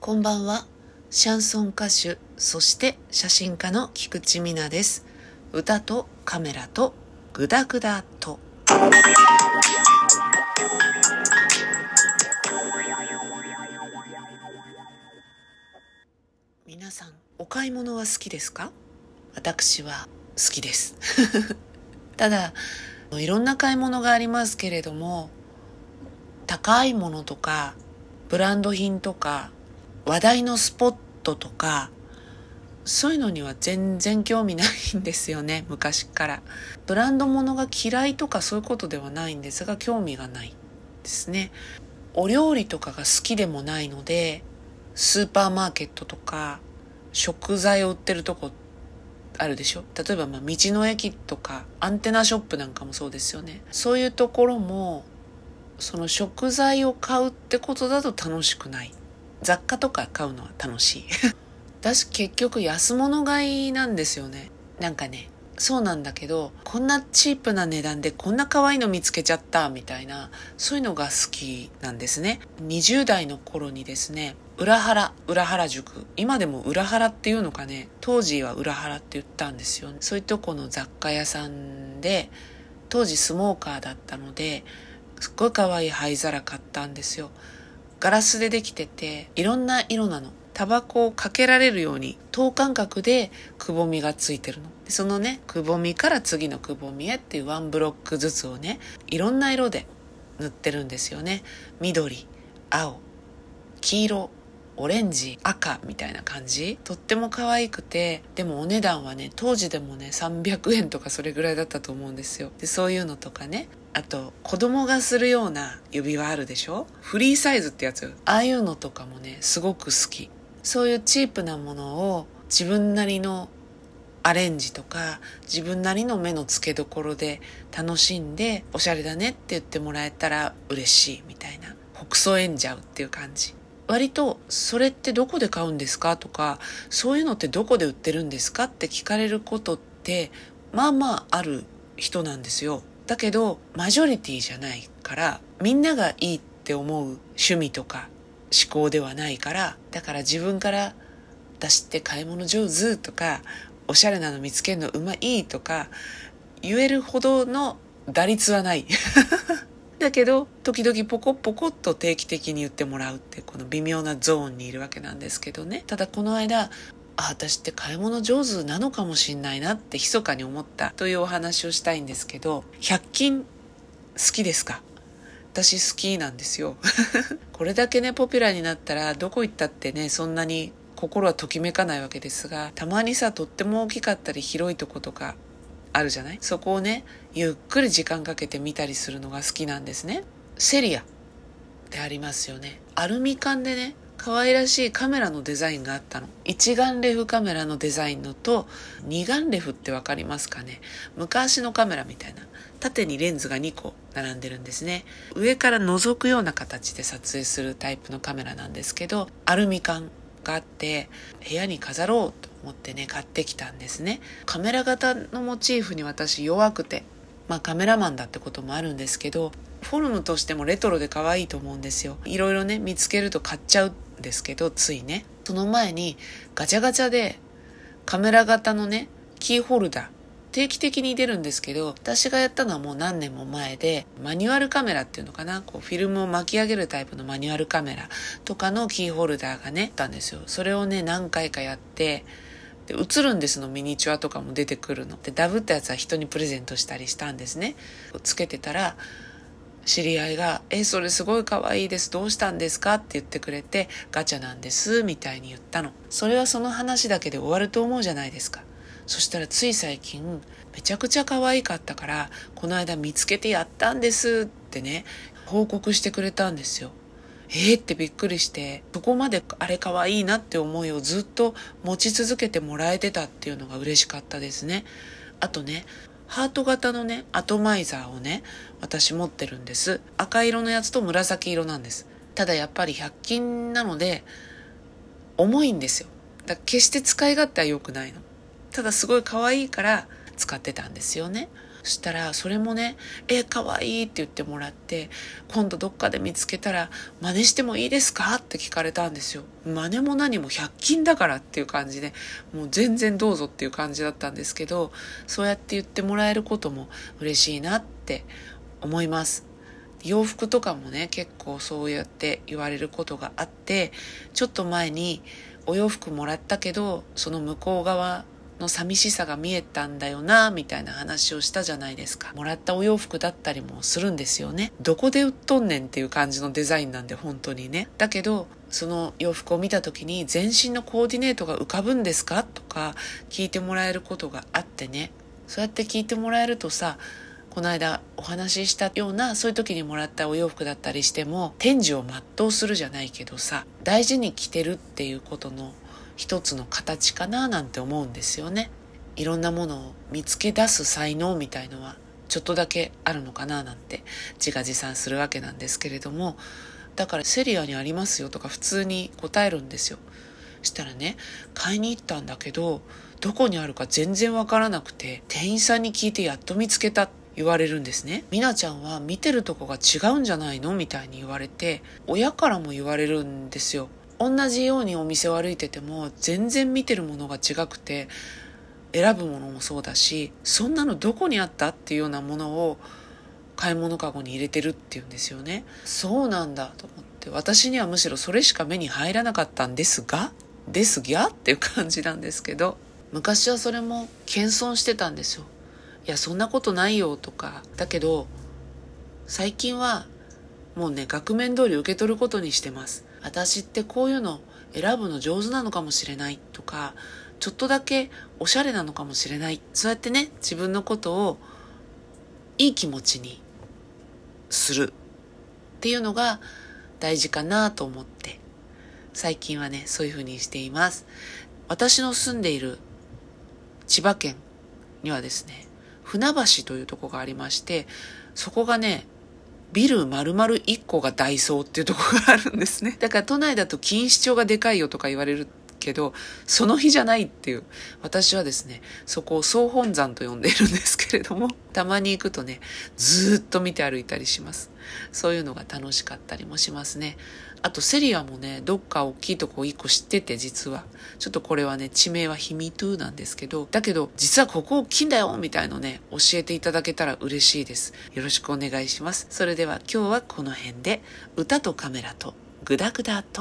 こんばんは。シャンソン歌手、そして写真家の菊池美奈です。歌とカメラとグダグダと。皆さん、お買い物は好きですか？私は好きです。ただ、いろんな買い物がありますけれども、高いものとか、ブランド品とか、話題のスポットとか、そういうのには全然興味ないんですよね、昔から。ブランド物が嫌いとかそういうことではないんですが、興味がないですね。お料理とかが好きでもないので、スーパーマーケットとか、食材を売ってるとこあるでしょ？例えば、まあ、道の駅とか、アンテナショップなんかもそうですよね。そういうところも、その食材を買うってことだと楽しくない。雑貨とか買うのは楽しい。私結局安物買いなんですよね。なんかね、そうなんだけど、こんなチープな値段でこんな可愛いの見つけちゃったみたいな、そういうのが好きなんですね。20代の頃にですね、裏原、裏原宿。今でも裏原っていうのかね、当時は裏原って言ったんですよ、そういうとこの雑貨屋さんで、当時スモーカーだったので、すっごい可愛い灰皿買ったんですよ。ガラスでできてて、いろんな色なの。タバコをかけられるように等間隔でくぼみがついてるの。そのね、くぼみから次のくぼみへっていうワンブロックずつをね、いろんな色で塗ってるんですよね。緑、青、黄色、オレンジ、赤みたいな感じ？とっても可愛くて、でもお値段はね、当時でもね、300円とかそれぐらいだったと思うんですよ。で、そういうのとかね、あと、子供がするような指輪あるでしょ？フリーサイズってやつ。ああいうのとかもね、すごく好き。そういうチープなものを自分なりのアレンジとか自分なりの目の付けどころで楽しんでおしゃれだねって言ってもらえたら嬉しいみたいな。北総演じゃうっていう感じ。割とそれってどこで買うんですかとかそういうのってどこで売ってるんですかって聞かれることってまあまあある人なんですよ。だけど、マジョリティじゃないから、みんながいいって思う趣味とか思考ではないから、だから自分から私って買い物上手とか、おしゃれなの見つけるのうまいとか、言えるほどの打率はない。だけど、時々ポコポコっと定期的に言ってもらうってこの微妙なゾーンにいるわけなんですけどね。ただこの間、あ、私って買い物上手なのかもしんないなって密かに思ったというお話をしたいんですけど、100均好きですか？私好きなんですよ。これだけね、ポピュラーになったら、どこ行ったってね、そんなに心はときめかないわけですが、たまにさ、とっても大きかったり広いとことかあるじゃない？そこをね、ゆっくり時間かけて見たりするのが好きなんですね。セリアってありますよね。アルミ缶でね、可愛らしいカメラのデザインがあったの。一眼レフカメラのデザインのと、二眼レフってわかりますかね？昔のカメラみたいな。縦にレンズが2個並んでるんですね。上から覗くような形で撮影するタイプのカメラなんですけど、アルミ缶があって、部屋に飾ろうと思ってね、買ってきたんですね。カメラ型のモチーフに私弱くて、まあカメラマンだってこともあるんですけど、フォルムとしてもレトロで可愛いと思うんですよ。いろいろね、見つけると買っちゃうんですけど、ついね。その前にガチャガチャでカメラ型のね、キーホルダー、定期的に出るんですけど、私がやったのはもう何年も前で、マニュアルカメラっていうのかな、こうフィルムを巻き上げるタイプのマニュアルカメラとかのキーホルダーがね、あったんですよ。それをね、何回かやって、で映るんですのミニチュアとかも出てくるのでダブったやつは人にプレゼントしたりしたんですねつけてたら知り合いが、え、それすごい可愛いです。どうしたんですか？って言ってくれて、ガチャなんです、みたいに言ったの。それはその話だけで終わると思うじゃないですか。そしたらつい最近、めちゃくちゃ可愛かったから、この間見つけてやったんですってね、報告してくれたんですよ。えー？ってびっくりして、そこまであれ可愛いなって思いをずっと持ち続けてもらえてたっていうのが嬉しかったですね。あとね、ハート型のね、アトマイザーをね、私持ってるんです。赤色のやつと紫色なんです。ただやっぱり100均なので、重いんですよ。だから決して使い勝手は良くないの。ただすごい可愛いから使ってたんですよね。そしたらそれもね「えかわいい」って言ってもらって「今度どっかで見つけたら真似してもいいですか?」って聞かれたんですよ。真似も何も100均だからっていう感じでもう全然どうぞっていう感じだったんですけどそうやって言ってもらえることも嬉しいなって思います。洋服とかもね結構そうやって言われることがあってちょっと前にお洋服もらったけどその向こう側の寂しさが見えたんだよなみたいな話をしたじゃないですか。もらったお洋服だったりもするんですよね。どこで売っとんねんっていう感じのデザインなんで本当にね。だけどその洋服を見た時に全身のコーディネートが浮かぶんですか？とか聞いてもらえることがあってね。そうやって聞いてもらえるとさこの間お話ししたようなそういう時にもらったお洋服だったりしても天寿を全うするじゃないけどさ大事に着てるっていうことの一つの形かななんて思うんですよね。いろんなものを見つけ出す才能みたいのはちょっとだけあるのかななんて自画自賛するわけなんですけれどもだからセリアにありますよとか普通に答えるんですよ。したらね買いに行ったんだけどどこにあるか全然わからなくて店員さんに聞いてやっと見つけた言われるんですね。みなちゃんは見てるとこが違うんじゃないのみたいに言われて親からも言われるんですよ。同じようにお店を歩いてても全然見てるものが違くて選ぶものもそうだしそんなのどこにあったっていうようなものを買い物かごに入れてるっていうんですよね。そうなんだと思って私にはむしろそれしか目に入らなかったんですがですぎゃっていう感じなんですけど昔はそれも謙遜してたんですよ。いやそんなことないよとか。だけど最近はもうね額面通り受け取ることにしてます。私ってこういうの選ぶの上手なのかもしれないとかちょっとだけおしゃれなのかもしれない。そうやってね自分のことをいい気持ちにする。っていうのが大事かなと思って。最近はねそういうふうにしています。私の住んでいる千葉県にはですね船橋というとこがありましてそこがねビル丸々1個がダイソーっていうとこがあるんですね。だから都内だと錦糸町がでかいよとか言われるけど、その日じゃないっていう。私はですね、そこを総本山と呼んでいるんですけれども、たまに行くとね、ずっと見て歩いたりします。そういうのが楽しかったりもしますね。あとセリアもね、どっか大きいとこ一個知ってて、実は。ちょっとこれはね、地名は秘密なんですけど、だけど、実はここ大きいんだよみたいのね、教えていただけたら嬉しいです。よろしくお願いします。それでは今日はこの辺で、歌とカメラとグダグダと